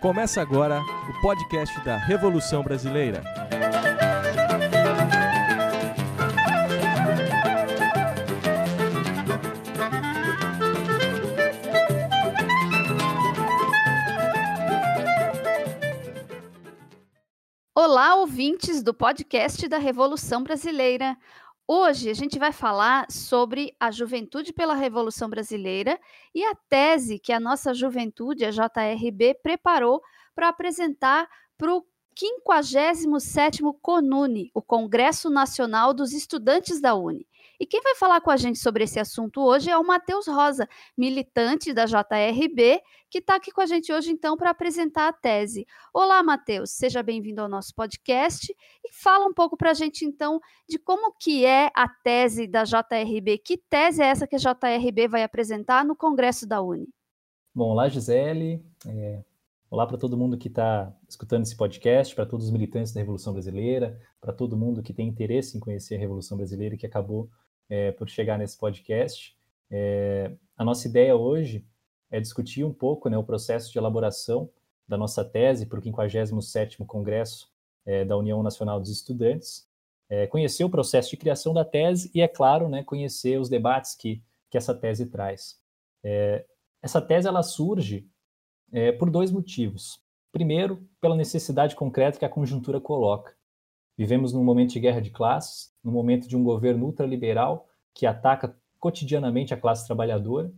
Começa agora o podcast da Revolução Brasileira. Olá, ouvintes do podcast da Revolução Brasileira. Hoje a gente vai falar sobre a juventude pela Revolução Brasileira e a tese que a nossa juventude, a JRB, preparou para apresentar para o 57º CONUNE, o Congresso Nacional dos Estudantes da Uni. E quem vai falar com a gente sobre esse assunto hoje é o Matheus Rosa, militante da JRB, que está aqui com a gente hoje, então, para apresentar a tese. Olá, Matheus, seja bem-vindo ao nosso podcast e fala um pouco para a gente, então, de como que é a tese da JRB. Que tese é essa que a JRB vai apresentar no Congresso da Uni? Bom, olá, Gisele. É... Olá para todo mundo que está escutando esse podcast, para todos os militantes da Revolução Brasileira, para todo mundo que tem interesse em conhecer a Revolução Brasileira e que acabou é, por chegar nesse podcast. É, a nossa ideia hoje é discutir um pouco né, o processo de elaboração da nossa tese para o 57º Congresso é, da União Nacional dos Estudantes, é, conhecer o processo de criação da tese e, é claro, né, conhecer os debates que, que essa tese traz. É, essa tese ela surge é, por dois motivos. Primeiro, pela necessidade concreta que a conjuntura coloca. Vivemos num momento de guerra de classes, num momento de um governo ultraliberal que ataca cotidianamente a classe trabalhadora,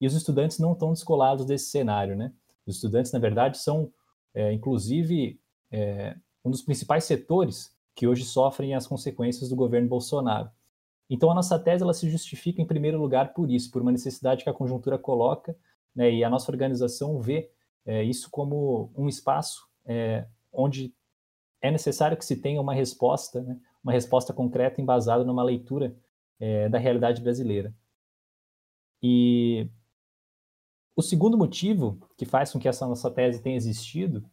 e os estudantes não estão descolados desse cenário. Né? Os estudantes, na verdade, são, é, inclusive, é, um dos principais setores que hoje sofrem as consequências do governo Bolsonaro. Então, a nossa tese ela se justifica, em primeiro lugar, por isso, por uma necessidade que a conjuntura coloca, né, e a nossa organização vê é, isso como um espaço é, onde é necessário que se tenha uma resposta, né, uma resposta concreta embasada numa leitura é, da realidade brasileira. E o segundo motivo que faz com que essa nossa tese tenha existido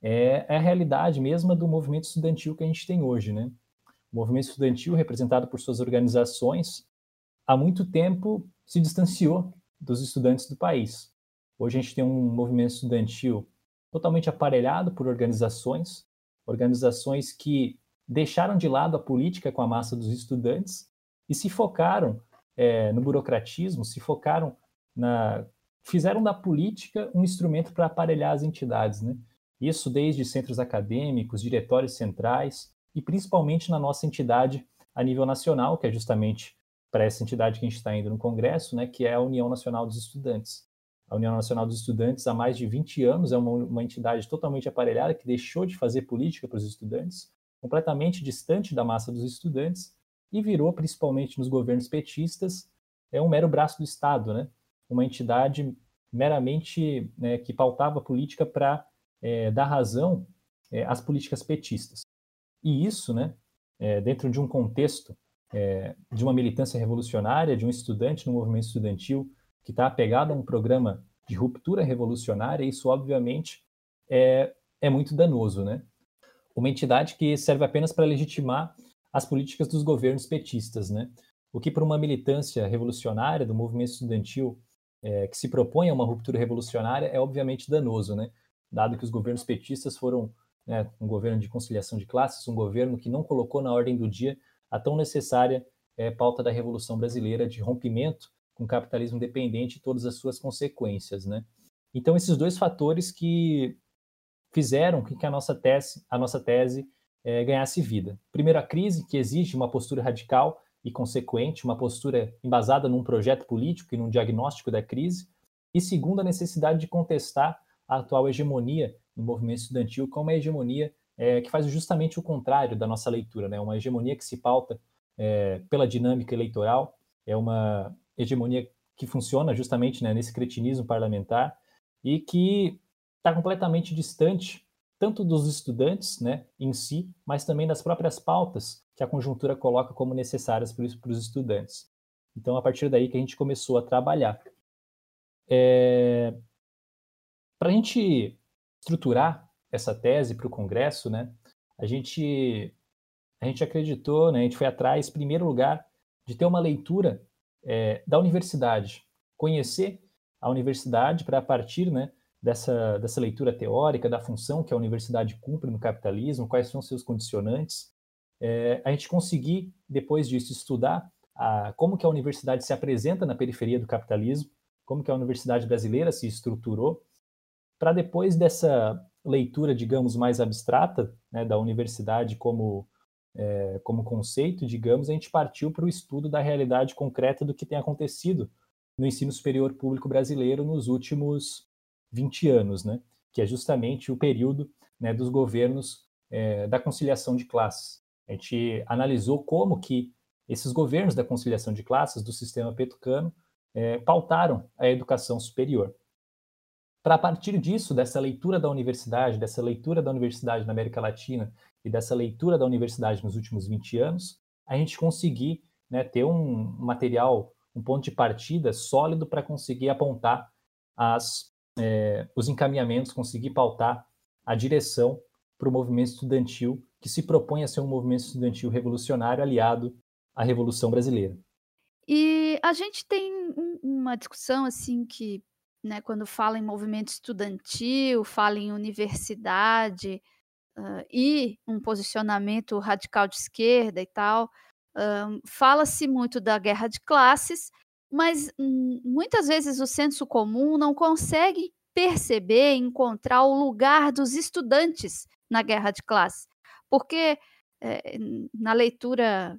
é, é a realidade mesma do movimento estudantil que a gente tem hoje, né? O movimento estudantil, representado por suas organizações, há muito tempo se distanciou dos estudantes do país. Hoje a gente tem um movimento estudantil totalmente aparelhado por organizações, organizações que deixaram de lado a política com a massa dos estudantes e se focaram é, no burocratismo, se focaram na. fizeram da política um instrumento para aparelhar as entidades. Né? Isso desde centros acadêmicos, diretórios centrais e principalmente na nossa entidade a nível nacional, que é justamente para essa entidade que a gente está indo no Congresso, né, que é a União Nacional dos Estudantes. A União Nacional dos Estudantes, há mais de 20 anos, é uma, uma entidade totalmente aparelhada que deixou de fazer política para os estudantes, completamente distante da massa dos estudantes, e virou, principalmente nos governos petistas, é um mero braço do Estado, né? uma entidade meramente né, que pautava política para é, dar razão é, às políticas petistas. E isso, né, é, dentro de um contexto é, de uma militância revolucionária, de um estudante no movimento estudantil que está apegado a um programa de ruptura revolucionária, isso obviamente é, é muito danoso, né? Uma entidade que serve apenas para legitimar as políticas dos governos petistas, né? O que para uma militância revolucionária do movimento estudantil é, que se propõe a uma ruptura revolucionária é obviamente danoso, né? Dado que os governos petistas foram né, um governo de conciliação de classes, um governo que não colocou na ordem do dia a tão necessária é, pauta da Revolução Brasileira de rompimento com capitalismo dependente e todas as suas consequências, né? Então esses dois fatores que fizeram com que a nossa tese, a nossa tese é, ganhasse vida. Primeiro, a crise que exige uma postura radical e consequente, uma postura embasada num projeto político e num diagnóstico da crise. E segundo, a necessidade de contestar a atual hegemonia no movimento estudantil como uma hegemonia é, que faz justamente o contrário da nossa leitura, né? Uma hegemonia que se pauta é, pela dinâmica eleitoral, é uma hegemonia que funciona justamente né, nesse cretinismo parlamentar e que está completamente distante tanto dos estudantes né, em si, mas também das próprias pautas que a conjuntura coloca como necessárias para os estudantes. Então, a partir daí que a gente começou a trabalhar. É... Para a gente estruturar essa tese para o Congresso, né, a gente a gente acreditou, né, a gente foi atrás, em primeiro lugar, de ter uma leitura é, da universidade, conhecer a universidade para, partir né, dessa, dessa leitura teórica, da função que a universidade cumpre no capitalismo, quais são seus condicionantes, é, a gente conseguir, depois disso, estudar a, como que a universidade se apresenta na periferia do capitalismo, como que a universidade brasileira se estruturou, para depois dessa leitura, digamos, mais abstrata né, da universidade como, é, como conceito, digamos, a gente partiu para o estudo da realidade concreta do que tem acontecido no ensino superior público brasileiro nos últimos 20 anos, né, que é justamente o período né, dos governos é, da conciliação de classes. A gente analisou como que esses governos da conciliação de classes do sistema petucano é, pautaram a educação superior. Para partir disso, dessa leitura da universidade, dessa leitura da universidade na América Latina e dessa leitura da universidade nos últimos 20 anos, a gente conseguir né, ter um material, um ponto de partida sólido para conseguir apontar as, é, os encaminhamentos, conseguir pautar a direção para o movimento estudantil que se propõe a ser um movimento estudantil revolucionário aliado à Revolução Brasileira. E a gente tem uma discussão assim que, né, quando fala em movimento estudantil, fala em universidade uh, e um posicionamento radical de esquerda e tal, fala-se muito da guerra de classes, mas hum, muitas vezes o senso comum não consegue perceber, encontrar o lugar dos estudantes na guerra de classes, porque é, na leitura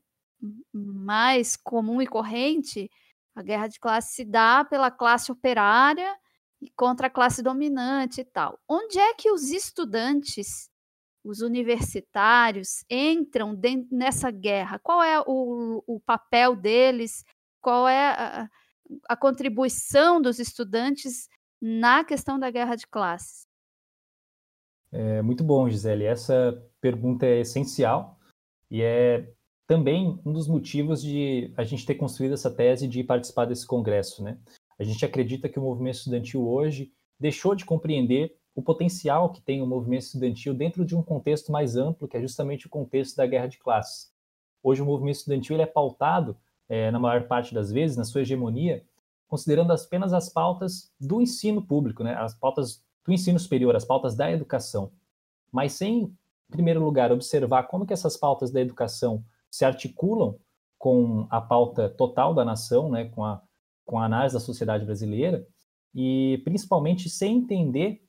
mais comum e corrente, a guerra de classe se dá pela classe operária e contra a classe dominante e tal. Onde é que os estudantes, os universitários, entram dentro, nessa guerra? Qual é o, o papel deles? Qual é a, a contribuição dos estudantes na questão da guerra de classes? É, muito bom, Gisele. Essa pergunta é essencial e é também um dos motivos de a gente ter construído essa tese de participar desse congresso, né? A gente acredita que o movimento estudantil hoje deixou de compreender o potencial que tem o movimento estudantil dentro de um contexto mais amplo, que é justamente o contexto da guerra de classes. Hoje o movimento estudantil ele é pautado, é, na maior parte das vezes, na sua hegemonia, considerando apenas as pautas do ensino público, né? as pautas do ensino superior, as pautas da educação, mas sem, em primeiro lugar, observar como que essas pautas da educação se articulam com a pauta total da nação, né, com, a, com a análise da sociedade brasileira, e principalmente sem entender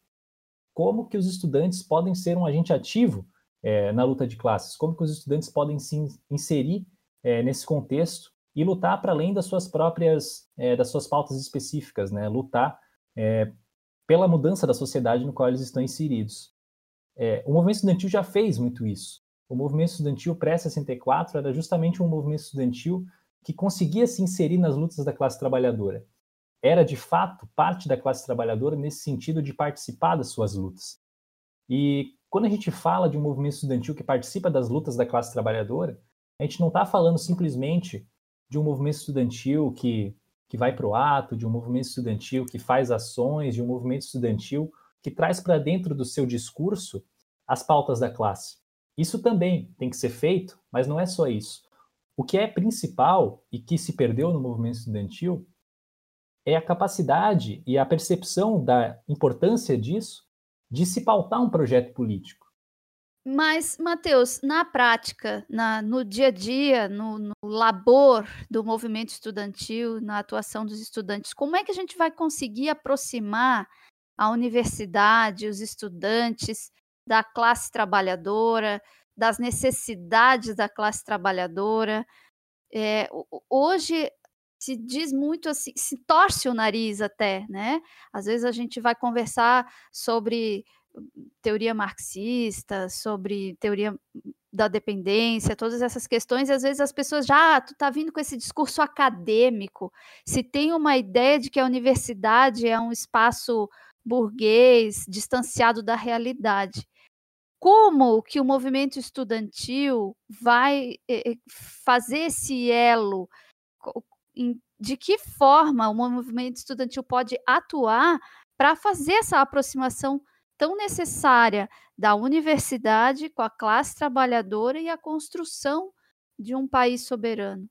como que os estudantes podem ser um agente ativo é, na luta de classes, como que os estudantes podem se inserir é, nesse contexto e lutar para além das suas próprias, é, das suas pautas específicas, né, lutar é, pela mudança da sociedade no qual eles estão inseridos. É, o movimento estudantil já fez muito isso o movimento estudantil pré-64 era justamente um movimento estudantil que conseguia se inserir nas lutas da classe trabalhadora. Era, de fato, parte da classe trabalhadora nesse sentido de participar das suas lutas. E quando a gente fala de um movimento estudantil que participa das lutas da classe trabalhadora, a gente não está falando simplesmente de um movimento estudantil que, que vai para o ato, de um movimento estudantil que faz ações, de um movimento estudantil que traz para dentro do seu discurso as pautas da classe. Isso também tem que ser feito, mas não é só isso. O que é principal e que se perdeu no movimento estudantil é a capacidade e a percepção da importância disso de se pautar um projeto político. Mas, Matheus, na prática, na, no dia a dia, no, no labor do movimento estudantil, na atuação dos estudantes, como é que a gente vai conseguir aproximar a universidade, os estudantes, da classe trabalhadora, das necessidades da classe trabalhadora. É, hoje se diz muito assim, se torce o nariz até, né? Às vezes a gente vai conversar sobre teoria marxista, sobre teoria da dependência, todas essas questões, e às vezes as pessoas já, ah, tu tá vindo com esse discurso acadêmico, se tem uma ideia de que a universidade é um espaço burguês, distanciado da realidade como que o movimento estudantil vai eh, fazer esse elo, de que forma o movimento estudantil pode atuar para fazer essa aproximação tão necessária da universidade com a classe trabalhadora e a construção de um país soberano.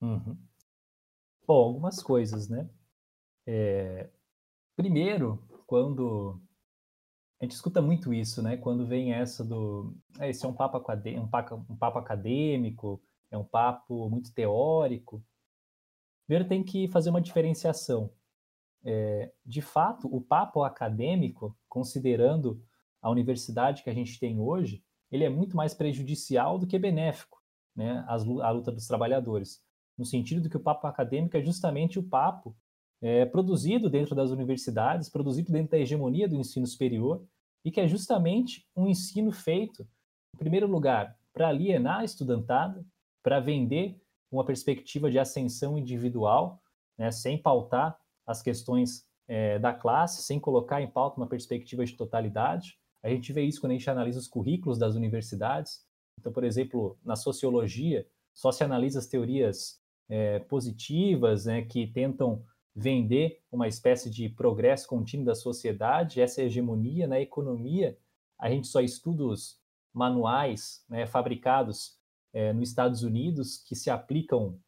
Uhum. Bom, algumas coisas, né? É... Primeiro, quando a gente escuta muito isso, né? Quando vem essa do. É, esse é um, papo, um papo acadêmico, é um papo muito teórico. Primeiro tem que fazer uma diferenciação. É, de fato, o papo acadêmico, considerando a universidade que a gente tem hoje, ele é muito mais prejudicial do que benéfico, né? a luta dos trabalhadores. No sentido de que o papo acadêmico é justamente o papo é, produzido dentro das universidades, produzido dentro da hegemonia do ensino superior, e que é justamente um ensino feito, em primeiro lugar, para alienar a estudantada, para vender uma perspectiva de ascensão individual, né, sem pautar as questões é, da classe, sem colocar em pauta uma perspectiva de totalidade. A gente vê isso quando a gente analisa os currículos das universidades. Então, por exemplo, na sociologia, só se analisa as teorias é, positivas, né, que tentam vender uma espécie de progresso contínuo da sociedade, essa hegemonia na economia, a gente só estuda os manuais né, fabricados é, nos Estados Unidos que se aplicam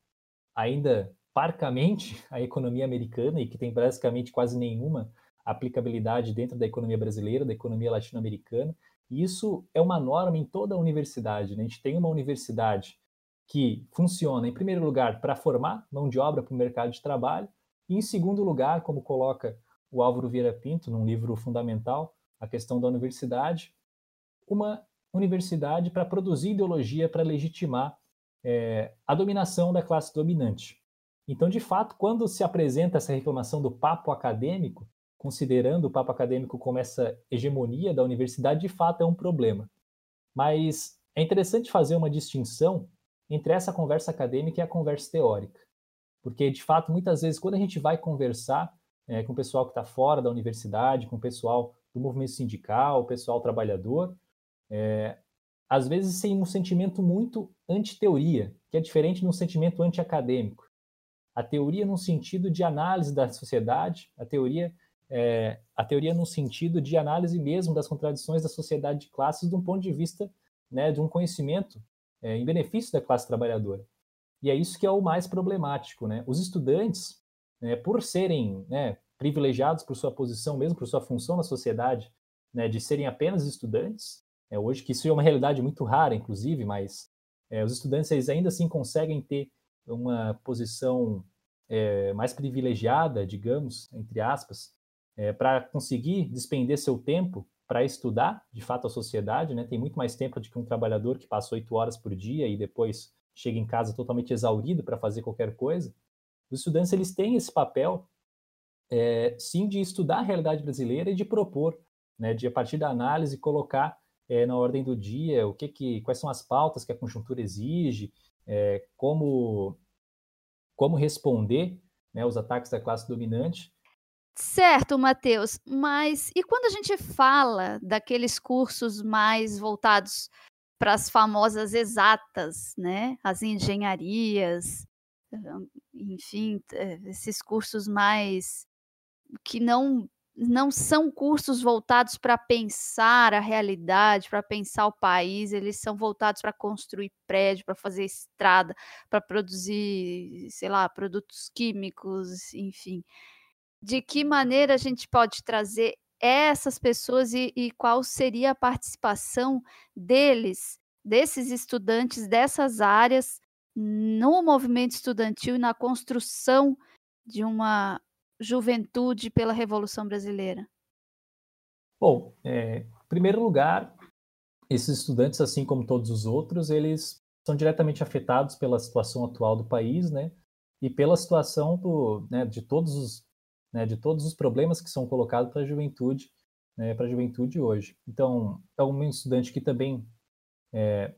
ainda parcamente à economia americana e que tem basicamente quase nenhuma aplicabilidade dentro da economia brasileira, da economia latino-americana. E isso é uma norma em toda a universidade. Né? A gente tem uma universidade que funciona, em primeiro lugar, para formar mão de obra para o mercado de trabalho, e, em segundo lugar, como coloca o Álvaro Vieira Pinto, num livro fundamental, A Questão da Universidade, uma universidade para produzir ideologia para legitimar é, a dominação da classe dominante. Então, de fato, quando se apresenta essa reclamação do papo acadêmico, considerando o papo acadêmico como essa hegemonia da universidade, de fato é um problema. Mas é interessante fazer uma distinção entre essa conversa acadêmica e a conversa teórica. Porque, de fato, muitas vezes, quando a gente vai conversar é, com o pessoal que está fora da universidade, com o pessoal do movimento sindical, o pessoal trabalhador, é, às vezes tem um sentimento muito anti-teoria, que é diferente de um sentimento anti-acadêmico. A teoria no sentido de análise da sociedade, a teoria, é, a teoria no sentido de análise mesmo das contradições da sociedade de classes de um ponto de vista né, de um conhecimento é, em benefício da classe trabalhadora. E é isso que é o mais problemático. Né? Os estudantes, né, por serem né, privilegiados por sua posição, mesmo por sua função na sociedade, né, de serem apenas estudantes, é, hoje que isso é uma realidade muito rara, inclusive, mas é, os estudantes eles ainda assim conseguem ter uma posição é, mais privilegiada, digamos, entre aspas, é, para conseguir despender seu tempo para estudar, de fato, a sociedade, né? Tem muito mais tempo do que um trabalhador que passa oito horas por dia e depois chega em casa totalmente exaurido para fazer qualquer coisa, os estudantes eles têm esse papel, é, sim, de estudar a realidade brasileira e de propor, né, de a partir da análise colocar é, na ordem do dia o que, que, quais são as pautas que a conjuntura exige, é, como como responder né, os ataques da classe dominante. Certo, Matheus, mas e quando a gente fala daqueles cursos mais voltados para as famosas exatas, né? As engenharias, enfim, eh, esses cursos mais que não não são cursos voltados para pensar a realidade, para pensar o país, eles são voltados para construir prédio, para fazer estrada, para produzir, sei lá, produtos químicos, enfim. De que maneira a gente pode trazer essas pessoas e, e qual seria a participação deles, desses estudantes dessas áreas, no movimento estudantil e na construção de uma juventude pela Revolução Brasileira? Bom, é, em primeiro lugar, esses estudantes, assim como todos os outros, eles são diretamente afetados pela situação atual do país, né? E pela situação do, né, de todos os né, de todos os problemas que são colocados para a juventude, né, para a juventude hoje. Então, é um estudante que também é,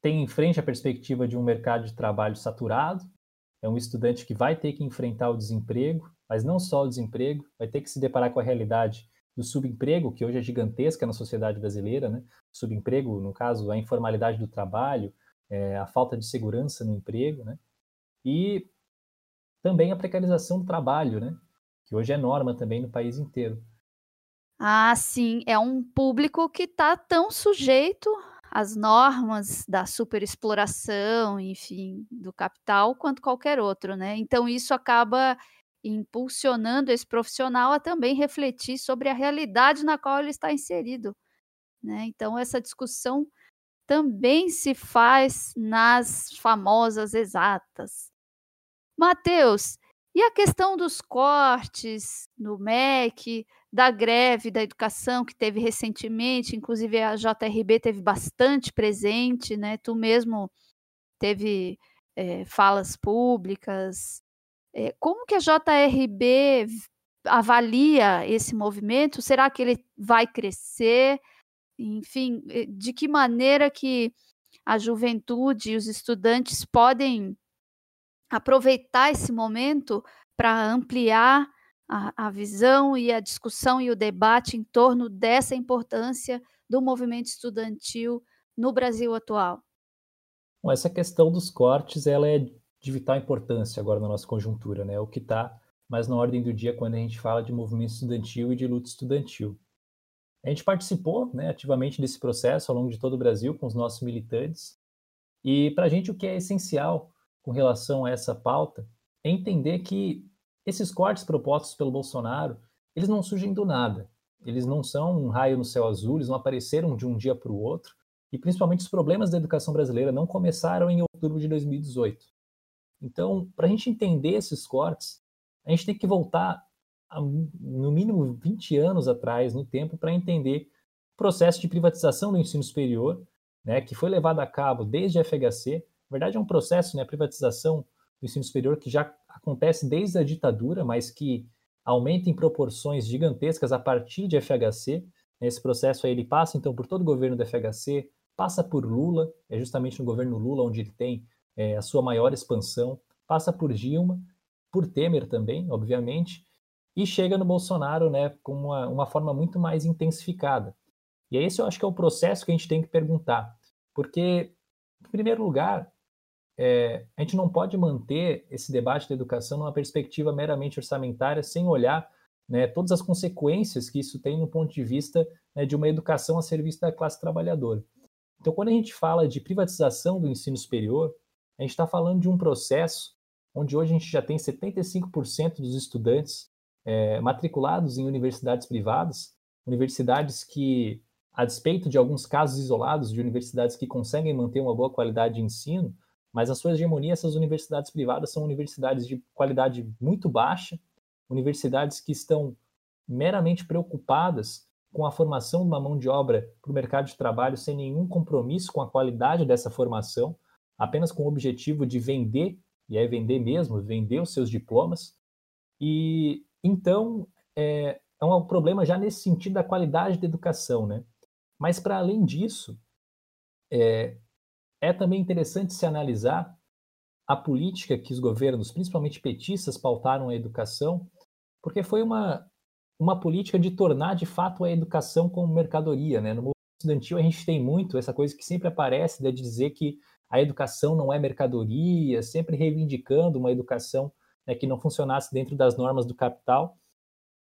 tem em frente a perspectiva de um mercado de trabalho saturado, é um estudante que vai ter que enfrentar o desemprego, mas não só o desemprego, vai ter que se deparar com a realidade do subemprego, que hoje é gigantesca na sociedade brasileira, né? Subemprego, no caso, a informalidade do trabalho, é, a falta de segurança no emprego, né? E também a precarização do trabalho, né? que hoje é norma também no país inteiro. Ah, sim, é um público que está tão sujeito as normas da superexploração, enfim, do capital, quanto qualquer outro, né? Então isso acaba impulsionando esse profissional a também refletir sobre a realidade na qual ele está inserido, né? Então essa discussão também se faz nas famosas exatas. Mateus, e a questão dos cortes no MEC, da greve da educação que teve recentemente, inclusive a JRB teve bastante presente, né? Tu mesmo teve é, falas públicas. É, como que a JRB avalia esse movimento? Será que ele vai crescer? Enfim, eh, de que maneira que a juventude e os estudantes podem aproveitar esse momento para ampliar a, a, visão e a discussão e o debate em torno dessa importância do movimento estudantil no Brasil atual? Bom, essa questão dos cortes ela é de vital importância agora na nossa conjuntura, né? O que está mais na ordem do dia quando a gente fala de movimento estudantil e de luta estudantil. A gente participou né, ativamente desse processo ao longo de todo o Brasil com os nossos militantes. E para a gente o que é essencial com relação a essa pauta é entender que esses cortes propostos pelo Bolsonaro, eles não surgem do nada. Eles não são um raio no céu azul, eles não apareceram de um dia para o outro. E principalmente os problemas da educação brasileira não começaram em outubro de 2018. Então, para a gente entender esses cortes, a gente tem que voltar no mínimo 20 anos atrás no tempo para entender o processo de privatização do ensino superior, né, que foi levado a cabo desde a FHC. Na verdade, é um processo, né, a privatização do ensino superior que já acontece desde a ditadura, mas que aumenta em proporções gigantescas a partir de FHC. Esse processo aí ele passa então por todo o governo do FHC, passa por Lula, é justamente no governo Lula onde ele tem é, a sua maior expansão, passa por Dilma, por Temer também, obviamente, e chega no Bolsonaro né, com uma, uma forma muito mais intensificada. E esse eu acho que é o processo que a gente tem que perguntar. Porque, em primeiro lugar, é, a gente não pode manter esse debate da educação numa perspectiva meramente orçamentária, sem olhar né, todas as consequências que isso tem no ponto de vista né, de uma educação a serviço da classe trabalhadora. Então, quando a gente fala de privatização do ensino superior, a gente está falando de um processo onde hoje a gente já tem 75% dos estudantes é, matriculados em universidades privadas, universidades que, a despeito de alguns casos isolados de universidades que conseguem manter uma boa qualidade de ensino, mas a sua hegemonia, essas universidades privadas são universidades de qualidade muito baixa, universidades que estão meramente preocupadas com a formação de uma mão de obra para o mercado de trabalho sem nenhum compromisso com a qualidade dessa formação, apenas com o objetivo de vender, e é vender mesmo, vender os seus diplomas. E então, é, é um problema já nesse sentido da qualidade da educação, né? Mas, para além disso, é, é também interessante se analisar a política que os governos, principalmente petistas, pautaram a educação, porque foi uma, uma política de tornar de fato a educação como mercadoria. Né? No movimento estudantil, a gente tem muito essa coisa que sempre aparece de dizer que a educação não é mercadoria, sempre reivindicando uma educação né, que não funcionasse dentro das normas do capital.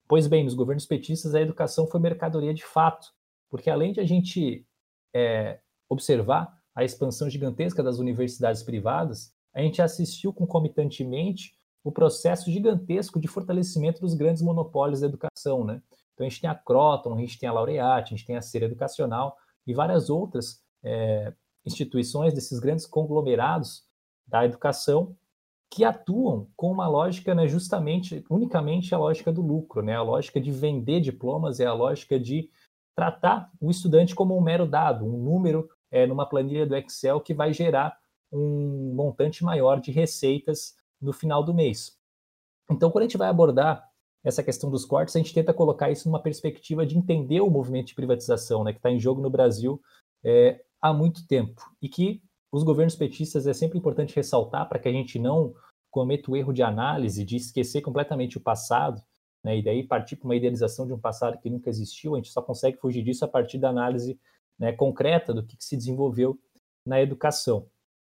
Pois bem, nos governos petistas a educação foi mercadoria de fato, porque além de a gente é, observar a expansão gigantesca das universidades privadas, a gente assistiu concomitantemente o processo gigantesco de fortalecimento dos grandes monopólios da educação, né? Então a gente tem a Croton, a gente tem a Laureate, a gente tem a Ser Educacional e várias outras é, instituições desses grandes conglomerados da educação que atuam com uma lógica, né, justamente, unicamente a lógica do lucro, né, a lógica de vender diplomas, é a lógica de tratar o estudante como um mero dado, um número é, numa planilha do Excel que vai gerar um montante maior de receitas no final do mês. Então, quando a gente vai abordar essa questão dos cortes, a gente tenta colocar isso numa perspectiva de entender o movimento de privatização, né, que está em jogo no Brasil é, há muito tempo e que os governos petistas é sempre importante ressaltar para que a gente não cometa o erro de análise, de esquecer completamente o passado, né, e daí partir para uma idealização de um passado que nunca existiu, a gente só consegue fugir disso a partir da análise né, concreta do que, que, se desenvolveu na educação.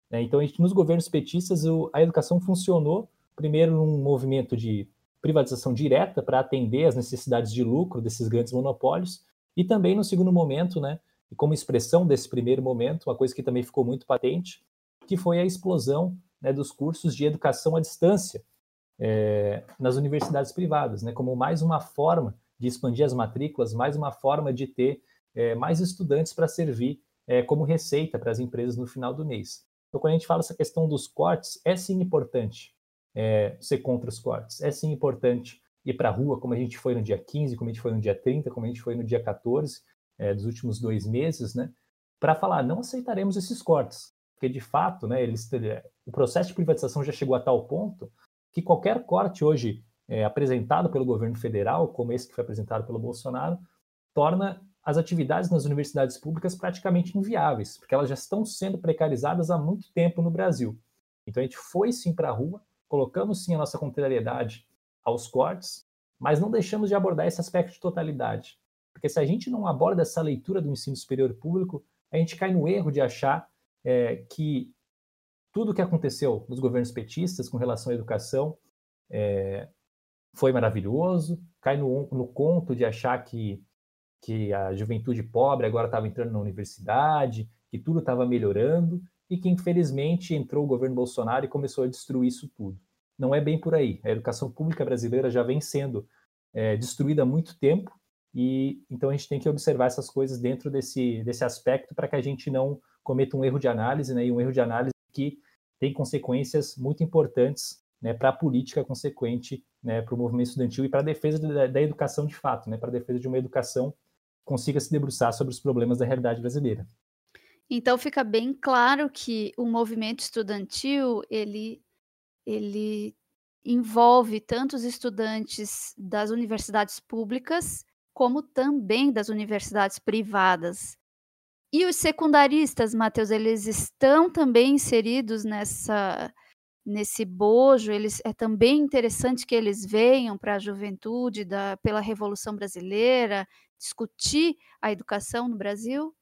Né, então, gente, nos governos petistas, o, a educação funcionou, primeiro, num movimento de privatização direta para atender às necessidades de lucro desses grandes monopólios, e também, no segundo momento, né, E como expressão desse primeiro momento, uma coisa que também ficou muito patente, que foi a explosão né, dos cursos de educação à distância é, nas universidades privadas, né, como mais uma forma de expandir as matrículas, mais uma forma de ter é, mais estudantes para servir é, como receita para as empresas no final do mês. Então, quando a gente fala essa questão dos cortes, é sim importante é, ser contra os cortes, é sim importante ir para a rua, como a gente foi no dia 15, como a gente foi no dia 30, como a gente foi no dia 14, é, dos últimos dois meses, né, para falar, não aceitaremos esses cortes, porque de fato, né, eles, o processo de privatização já chegou a tal ponto que qualquer corte hoje é, apresentado pelo governo federal, como esse que foi apresentado pelo Bolsonaro, torna as atividades nas universidades públicas praticamente inviáveis, porque elas já estão sendo precarizadas há muito tempo no Brasil. Então a gente foi sim para a rua, colocamos sim a nossa contrariedade aos cortes, mas não deixamos de abordar esse aspecto de totalidade. Porque se a gente não aborda essa leitura do ensino superior público, a gente cai no erro de achar é, que tudo o que aconteceu nos governos petistas com relação à educação é, foi maravilhoso, cai no, no conto de achar que, que a juventude pobre agora estava entrando na universidade, que tudo estava melhorando, e que infelizmente entrou o governo Bolsonaro e começou a destruir isso tudo. Não é bem por aí. A educação pública brasileira já vem sendo é, destruída há muito tempo, e então a gente tem que observar essas coisas dentro desse, desse aspecto para que a gente não cometa um erro de análise, né, e um erro de análise que tem consequências muito importantes né, para a política consequente, né, para o movimento estudantil e para a defesa da, da, educação de fato, né, para a defesa de uma educação que consiga se debruçar sobre os problemas da realidade brasileira. Então fica bem claro que o movimento estudantil ele ele envolve tanto os estudantes das universidades públicas como também das universidades privadas. E os secundaristas, Matheus, eles estão também inseridos nessa nesse bojo, eles é também interessante que eles venham para a juventude da, pela Revolução Brasileira discutir a educação no Brasil?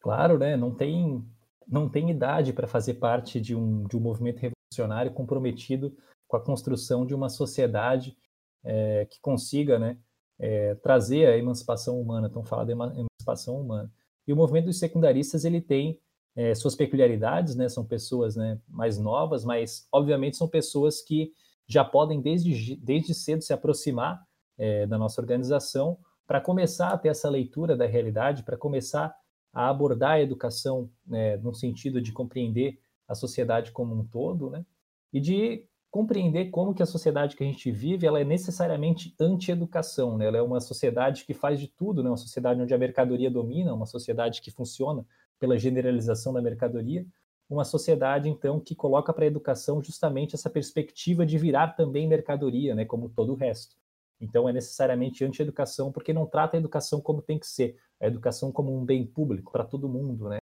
Claro, né? Não tem não tem idade para fazer parte de um, de um movimento revolucionário comprometido com a construção de uma sociedade é, que consiga, né, é, trazer a emancipação humana, estão falando de emancipação humana. E o movimento dos secundaristas ele tem é, suas peculiaridades, né? São pessoas né, mais novas, mas obviamente são pessoas que já podem desde, desde cedo se aproximar é, da nossa organização para começar a ter essa leitura da realidade, para começar a abordar a educação né, no sentido de compreender a sociedade como um todo, né? E de compreender como que a sociedade que a gente vive ela é necessariamente anti-educação, né? Ela é uma sociedade que faz de tudo, né? Uma sociedade onde a mercadoria domina, uma sociedade que funciona pela generalização da mercadoria, uma sociedade então que coloca para a educação justamente essa perspectiva de virar também mercadoria, né? Como todo o resto. Então é necessariamente anti-educação porque não trata a educação como tem que ser, a educação como um bem público para todo mundo, né?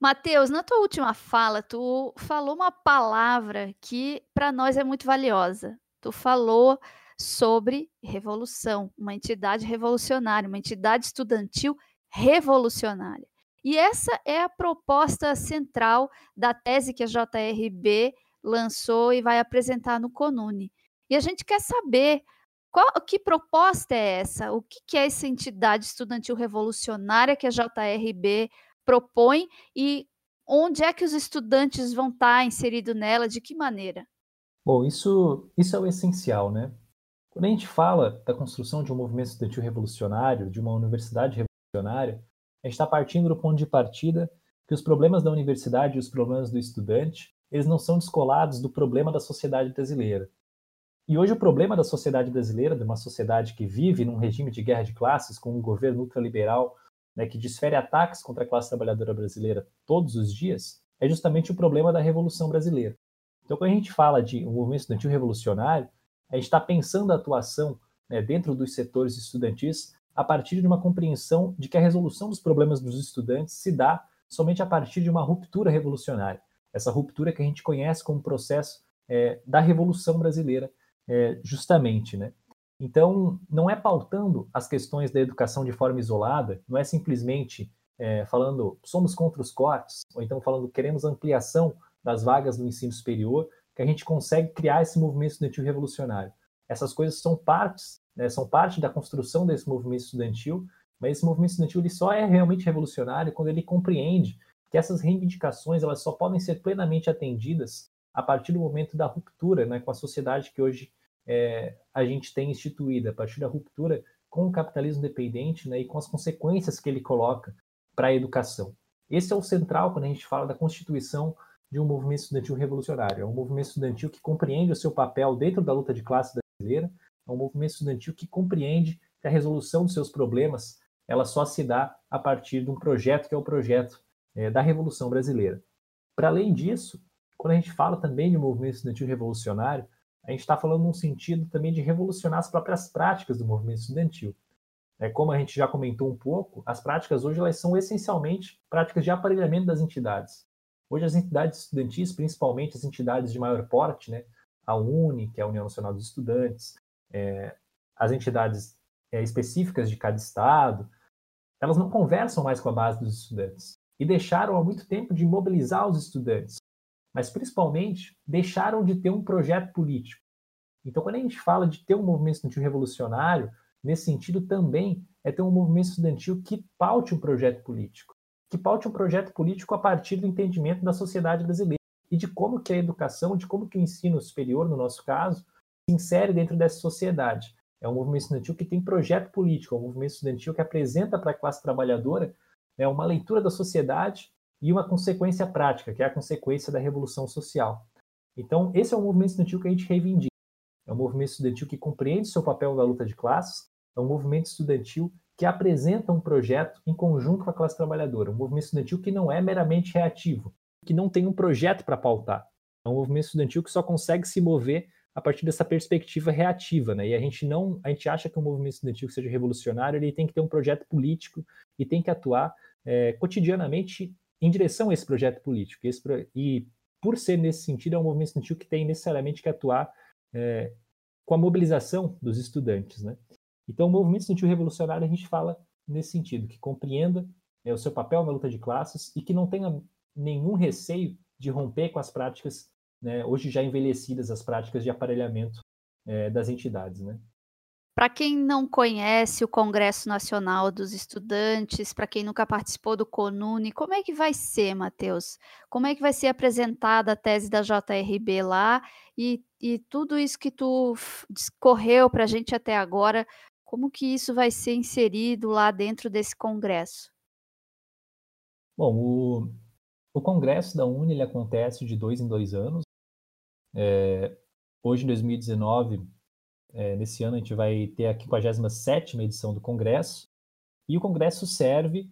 Mateus, na tua última fala, tu falou uma palavra que para nós é muito valiosa. Tu falou sobre revolução, uma entidade revolucionária, uma entidade estudantil revolucionária. E essa é a proposta central da tese que a JRB lançou e vai apresentar no CONUNE. E a gente quer saber qual, que proposta é essa? O que, que é essa entidade estudantil revolucionária que a JRB propõe e onde é que os estudantes vão estar inseridos nela, de que maneira? Bom, isso, isso é o essencial, né? Quando a gente fala da construção de um movimento estudantil revolucionário, de uma universidade revolucionária, a gente está partindo do ponto de partida que os problemas da universidade e os problemas do estudante, eles não são descolados do problema da sociedade brasileira. E hoje o problema da sociedade brasileira, de uma sociedade que vive num regime de guerra de classes, com um governo ultraliberal né, que desfere ataques contra a classe trabalhadora brasileira todos os dias, é justamente o problema da Revolução Brasileira. Então, quando a gente fala de um movimento estudantil revolucionário, a gente está pensando a atuação né, dentro dos setores estudantis a partir de uma compreensão de que a resolução dos problemas dos estudantes se dá somente a partir de uma ruptura revolucionária. Essa ruptura que a gente conhece como processo é, da Revolução Brasileira, é, justamente, né? Então, não é pautando as questões da educação de forma isolada, não é simplesmente é, falando somos contra os cortes, ou então falando queremos ampliação das vagas no ensino superior, que a gente consegue criar esse movimento estudantil revolucionário. Essas coisas são partes, né, são parte da construção desse movimento estudantil Mas esse movimento estudantil ele só é realmente revolucionário quando ele compreende que essas reivindicações elas só podem ser plenamente atendidas a partir do momento da ruptura né, com a sociedade que hoje é, a gente tem instituída, a partir da ruptura com o capitalismo dependente né, e com as consequências que ele coloca para a educação. Esse é o central quando a gente fala da constituição de um movimento estudantil revolucionário. É um movimento estudantil que compreende o seu papel dentro da luta de classe brasileira, é um movimento estudantil que compreende que a resolução dos seus problemas ela só se dá a partir de um projeto que é o projeto é, da Revolução Brasileira. Para além disso, quando a gente fala também de movimento estudantil revolucionário, a gente está falando num sentido também de revolucionar as próprias práticas do movimento estudantil. É, como a gente já comentou um pouco, as práticas hoje elas são essencialmente práticas de aparelhamento das entidades. Hoje as entidades estudantis, principalmente as entidades de maior porte, né, a UNE, que é a União Nacional dos Estudantes, é, as entidades é, específicas de cada estado, elas não conversam mais com a base dos estudantes e deixaram há muito tempo de mobilizar os estudantes, mas principalmente deixaram de ter um projeto político. Então, quando a gente fala de ter um movimento estudantil revolucionário, nesse sentido também é ter um movimento estudantil que paute um projeto político, que paute um projeto político a partir do entendimento da sociedade brasileira e de como que a educação, de como que o ensino superior, no nosso caso, se insere dentro dessa sociedade. É um movimento estudantil que tem projeto político, é um movimento estudantil que apresenta para a classe trabalhadora né, uma leitura da sociedade e uma consequência prática, que é a consequência da revolução social. Então, esse é um movimento estudantil que a gente reivindica. É um movimento estudantil que compreende seu papel na luta de classes, é um movimento estudantil que apresenta um projeto em conjunto com a classe trabalhadora, um movimento estudantil que não é meramente reativo, que não tem um projeto para pautar. É um movimento estudantil que só consegue se mover a partir dessa perspectiva reativa, né? E a gente não, a gente acha que um movimento estudantil que seja revolucionário, ele tem que ter um projeto político e tem que atuar é, cotidianamente em direção a esse projeto político. Esse, e por ser nesse sentido, é um movimento estudantil que tem necessariamente que atuar é, com a mobilização dos estudantes, né? Então, o movimento estudantil revolucionário a gente fala nesse sentido, que compreenda é, o seu papel na luta de classes e que não tenha nenhum receio de romper com as práticas né, hoje já envelhecidas as práticas de aparelhamento é, das entidades. Né? Para quem não conhece o Congresso Nacional dos Estudantes, para quem nunca participou do CONUNE, como é que vai ser, Matheus? Como é que vai ser apresentada a tese da JRB lá e, e tudo isso que tu discorreu para a gente até agora, como que isso vai ser inserido lá dentro desse congresso? Bom, o, o congresso da Uni ele acontece de dois em dois anos. É, hoje, em 2019, é, nesse ano, a gente vai ter a 57 edição do Congresso, e o Congresso serve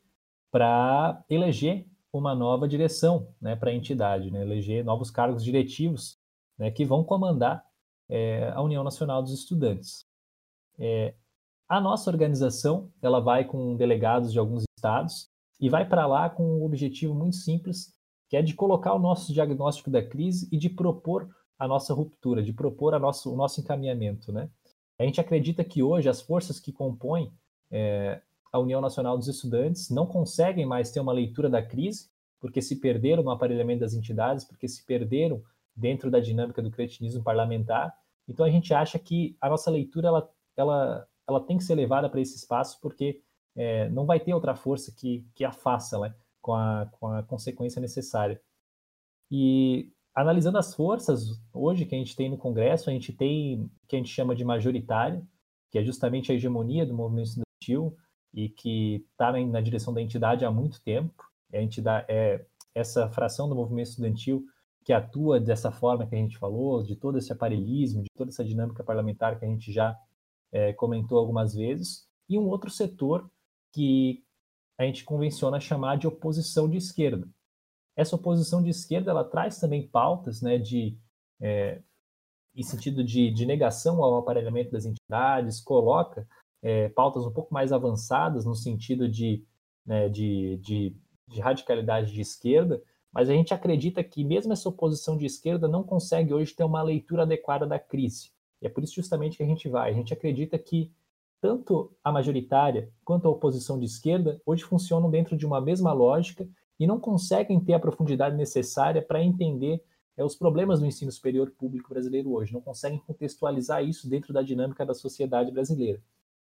para eleger uma nova direção né, para a entidade, né, eleger novos cargos diretivos né, que vão comandar é, a União Nacional dos Estudantes. É, a nossa organização ela vai com delegados de alguns estados e vai para lá com um objetivo muito simples, que é de colocar o nosso diagnóstico da crise e de propor a nossa ruptura, de propor nosso, o nosso encaminhamento. Né? A gente acredita que hoje as forças que compõem é, a União Nacional dos Estudantes não conseguem mais ter uma leitura da crise, porque se perderam no aparelhamento das entidades, porque se perderam dentro da dinâmica do cretinismo parlamentar. Então a gente acha que a nossa leitura ela, ela, ela tem que ser levada para esse espaço, porque é, não vai ter outra força que, que a faça né, com, a, com a consequência necessária. E analisando as forças hoje que a gente tem no Congresso, a gente tem o que a gente chama de majoritária, que é justamente a hegemonia do movimento estudantil e que está na, na, direção da entidade há muito tempo. A entidade é essa fração do movimento estudantil que atua dessa forma que a gente falou, de todo esse aparelhismo, de toda essa dinâmica parlamentar que a gente já é, comentou algumas vezes, e um outro setor que a gente convenciona chamar de oposição de esquerda, essa oposição de esquerda ela traz também pautas né, de, é, em sentido de, de, negação ao aparelhamento das entidades, coloca é, pautas um pouco mais avançadas no sentido de, né, de, de, de radicalidade de esquerda, mas a gente acredita que mesmo essa oposição de esquerda não consegue hoje ter uma leitura adequada da crise. E é por isso justamente que a gente vai. A gente acredita que tanto a majoritária quanto a oposição de esquerda hoje funcionam dentro de uma mesma lógica e não conseguem ter a profundidade necessária para entender é, os problemas do ensino superior público brasileiro hoje, não conseguem contextualizar isso dentro da dinâmica da sociedade brasileira.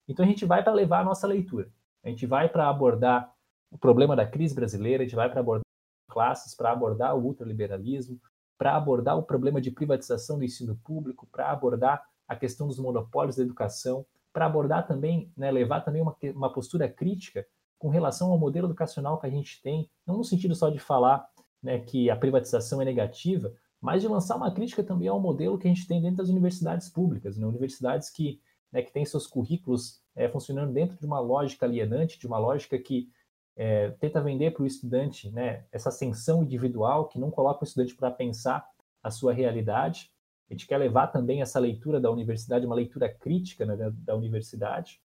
Então a gente vai para levar a nossa leitura. A gente vai para abordar o problema da crise brasileira, a gente vai para abordar classes, para abordar o ultraliberalismo, para abordar o problema de privatização do ensino público, para abordar a questão dos monopólios da educação, para abordar também, né, levar também uma, uma postura crítica com relação ao modelo educacional que a gente tem, não no sentido só de falar né, que a privatização é negativa, mas de lançar uma crítica também ao modelo que a gente tem dentro das universidades públicas, né, universidades que, né, que têm seus currículos é, funcionando dentro de uma lógica alienante, de uma lógica que é, tenta vender para o estudante né, essa ascensão individual, que não coloca o estudante para pensar a sua realidade. A gente quer levar também essa leitura da universidade, uma leitura crítica né, da, da universidade.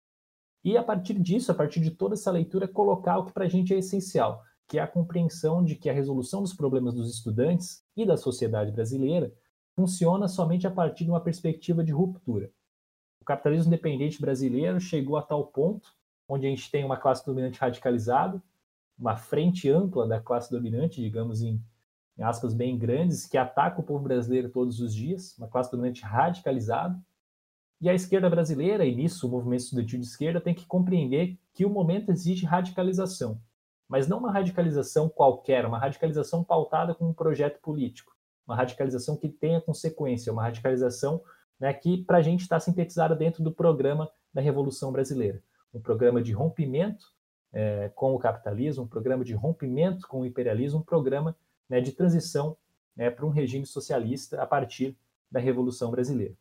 E a partir disso, a partir de toda essa leitura, colocar o que para a gente é essencial, que é a compreensão de que a resolução dos problemas dos estudantes e da sociedade brasileira funciona somente a partir de uma perspectiva de ruptura. O capitalismo dependente brasileiro chegou a tal ponto onde a gente tem uma classe dominante radicalizada, uma frente ampla da classe dominante, digamos em, em aspas bem grandes, que ataca o povo brasileiro todos os dias, uma classe dominante radicalizada. E a esquerda brasileira, e nisso o movimento estudantil de esquerda, tem que compreender que o momento exige radicalização, mas não uma radicalização qualquer, uma radicalização pautada com um projeto político, uma radicalização que tenha consequência, uma radicalização né, que para a gente está sintetizada dentro do programa da Revolução Brasileira um programa de rompimento é, com o capitalismo, um programa de rompimento com o imperialismo, um programa né, de transição né, para um regime socialista a partir da Revolução Brasileira.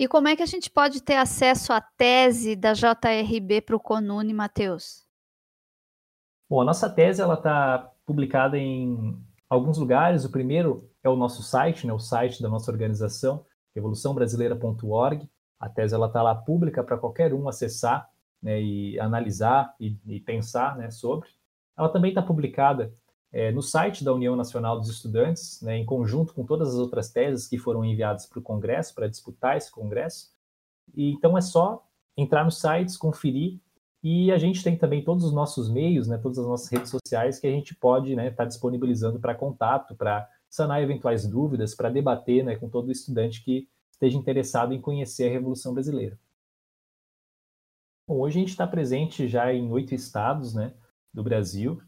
E como é que a gente pode ter acesso à tese da JRB para o Conune, Matheus? Bom, a nossa tese ela está publicada em alguns lugares. O primeiro é o nosso site, né, o site da nossa organização, revoluçãobrasileira.org. A tese ela está lá pública para qualquer um acessar né, e analisar e, e pensar né, sobre. Ela também está publicada é, no site da União Nacional dos Estudantes, né, em conjunto com todas as outras teses que foram enviadas para o Congresso, para disputar esse Congresso. E, então é só entrar nos sites, conferir, e a gente tem também todos os nossos meios, né, todas as nossas redes sociais que a gente pode estar né, tá disponibilizando para contato, para sanar eventuais dúvidas, para debater né, com todo estudante que esteja interessado em conhecer a Revolução Brasileira. Bom, hoje a gente está presente já em oito estados né, do Brasil.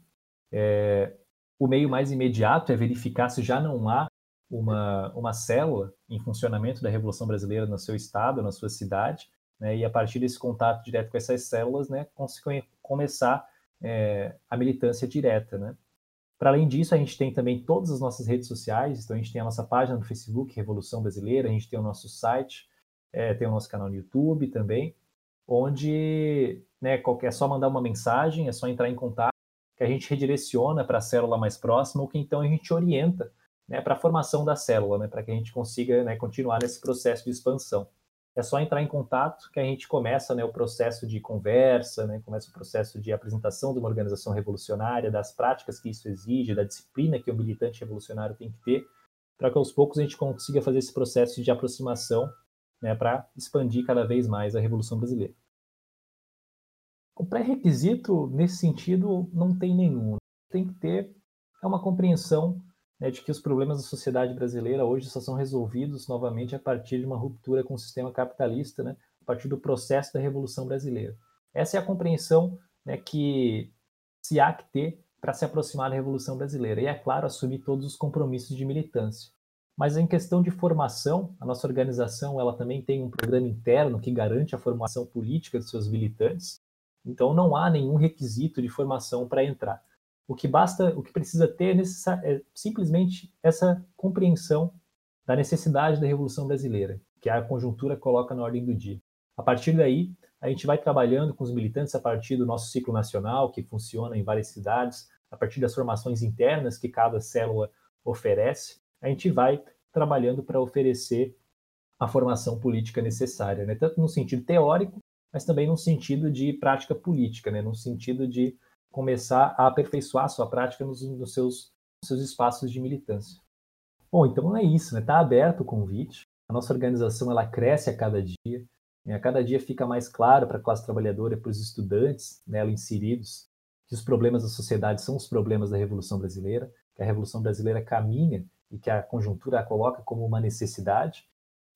É, o meio mais imediato é verificar se já não há uma, uma célula em funcionamento da Revolução Brasileira no seu estado, na sua cidade, né, e a partir desse contato direto com essas células, né, começar é, a militância direta. Né. Para além disso, a gente tem também todas as nossas redes sociais. Então, a gente tem a nossa página no Facebook, Revolução Brasileira, a gente tem o nosso site, é, tem o nosso canal no YouTube também, onde né, é só mandar uma mensagem, é só entrar em contato, que a gente redireciona para a célula mais próxima, ou que então a gente orienta né, para a formação da célula, né, para que a gente consiga né, continuar nesse processo de expansão é só entrar em contato que a gente começa né, o processo de conversa, né, começa o processo de apresentação de uma organização revolucionária, das práticas que isso exige, da disciplina que o militante revolucionário tem que ter, para que aos poucos a gente consiga fazer esse processo de aproximação né, para expandir cada vez mais a Revolução Brasileira. O pré-requisito, nesse sentido, não tem nenhum. Tem que ter é uma compreensão né, de que os problemas da sociedade brasileira hoje só são resolvidos novamente a partir de uma ruptura com o sistema capitalista, né, a partir do processo da Revolução Brasileira. Essa é a compreensão né, que se há que ter para se aproximar da Revolução Brasileira. E, é claro, assumir todos os compromissos de militância. Mas em questão de formação, a nossa organização ela também tem um programa interno que garante a formação política de seus militantes. Então não há nenhum requisito de formação para entrar. O que basta, o que precisa ter é, é simplesmente essa compreensão da necessidade da Revolução Brasileira, que a conjuntura coloca na ordem do dia. A partir daí, a gente vai trabalhando com os militantes a partir do nosso ciclo nacional, que funciona em várias cidades, a partir das formações internas que cada célula oferece, a gente vai trabalhando para oferecer a formação política necessária, né? tanto no sentido teórico, mas também no sentido de prática política, né? no sentido de começar a aperfeiçoar a sua prática nos, nos seus, nos seus espaços de militância. Bom, então é isso, né? Está aberto o convite. A nossa organização ela cresce a cada dia. Né? A cada dia fica mais claro para a classe trabalhadora e para os estudantes nela inseridos que os problemas da sociedade são os problemas da Revolução Brasileira, que a Revolução Brasileira caminha e que a conjuntura a coloca como uma necessidade.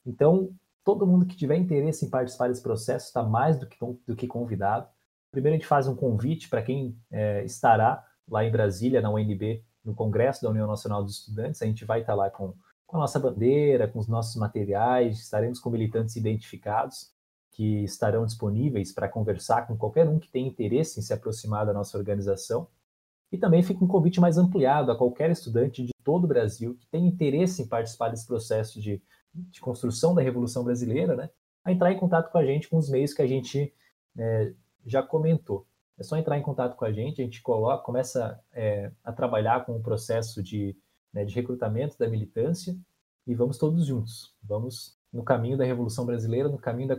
Então, todo mundo que tiver interesse em participar desse processo está mais do que, do que convidado Primeiro, a gente faz um convite para quem é, estará lá em Brasília, na UNB, no Congresso da União Nacional dos Estudantes. A gente vai estar lá com, com a nossa bandeira, com os nossos materiais, estaremos com militantes identificados que estarão disponíveis para conversar com qualquer um que tenha interesse em se aproximar da nossa organização. E também fica um convite mais ampliado a qualquer estudante de todo o Brasil que tenha interesse em participar desse processo de, de construção da Revolução Brasileira, né, a entrar em contato com a gente com os meios que a gente é, já comentou. É só entrar em contato com a gente, a gente coloca, começa é, a trabalhar com o processo de, né, de recrutamento da militância e vamos todos juntos. Vamos no caminho da Revolução Brasileira, no caminho da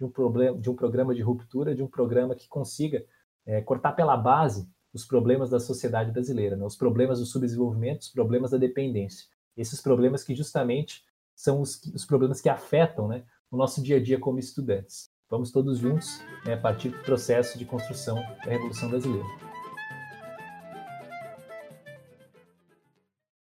de um, problema, de um programa de ruptura, de um programa que consiga é, cortar pela base os problemas da sociedade brasileira, né? os problemas do subdesenvolvimento, os problemas da dependência. Esses problemas que justamente são os, os problemas que afetam né, o nosso dia a dia como estudantes. Vamos todos juntos né, partir do processo de construção da Revolução Brasileira.